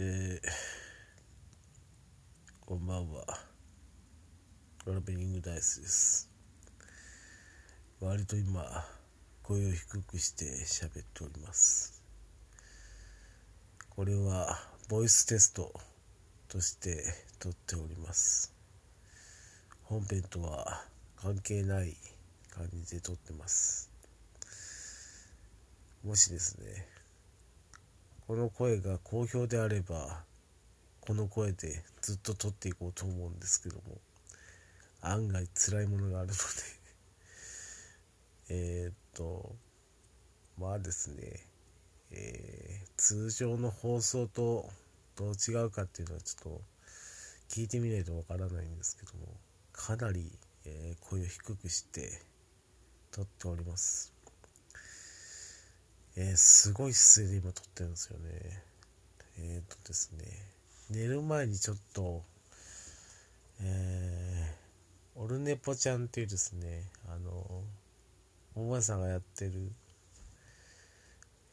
えー、こんばんは。トラベリングダイスです。割と今、声を低くして喋っております。これは、ボイステストとして撮っております。本編とは関係ない感じで撮ってます。もしですね、この声が好評であればこの声でずっと撮っていこうと思うんですけども案外辛いものがあるので。えっとまあですね、えー、通常の放送とどう違うかっていうのはちょっと聞いてみないとわからないんですけどもかなり、えー、声を低くして撮っております。えー、すごい姿勢で今撮ってるんですよね。えっ、とですね、寝る前にちょっと、えー、オルネポちゃんっていうですね、あの、おばあさんがやってる、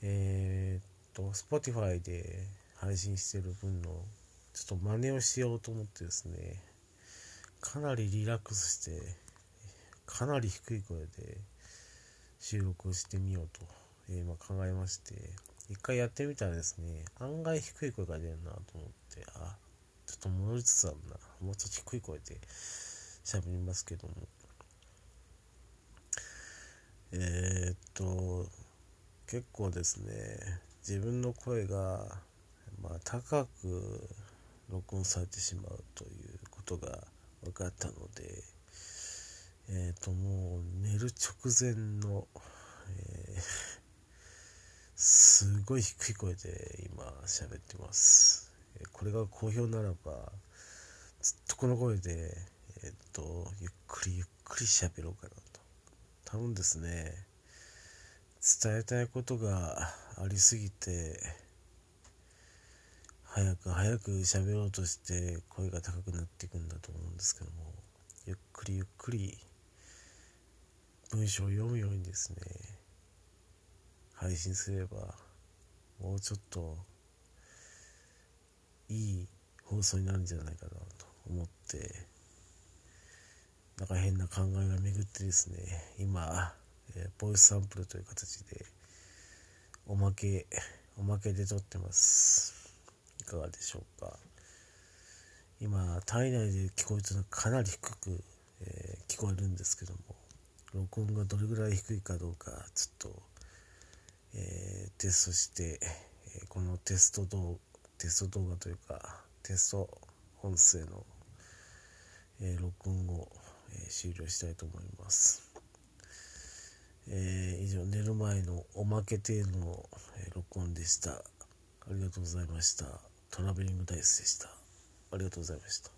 えっ、と、Spotify で配信してる分の、ちょっと真似をしようと思ってですね、かなりリラックスして、かなり低い声で収録をしてみようとえー、まあ、考えまして、一回やってみたらですね、案外低い声が出るなと思って、あ、ちょっと戻りつつあるな。もうちょっと低い声で喋りますけども。えー、っと、結構ですね、自分の声が、まあ、高く録音されてしまうということが分かったので、えっ、と、もう寝る直前の、えーすごい低い声で今喋ってます。これが好評ならば、ずっとこの声で、えっと、ゆっくりゆっくり喋ろうかなと。多分ですね、伝えたいことがありすぎて、早く早く喋ろうとして声が高くなっていくんだと思うんですけども、ゆっくりゆっくり文章を読むようにですね、配信すればもうちょっといい放送になるんじゃないかなと思ってなんか変な考えが巡ってですね今、え、ボイスサンプルという形でおまけおまけで撮ってます。いかがでしょうか。今体内で聞こえてるのはかなり低く、えー、聞こえるんですけども録音がどれぐらい低いかどうかちょっとえー、テストして、えー、このテスト動テスト動画というかテスト音声の、えー、録音を、え終了したいと思います、え以上寝る前のおまけ程度の、え録音でした。ありがとうございました。トラベリングダイスでした。ありがとうございました。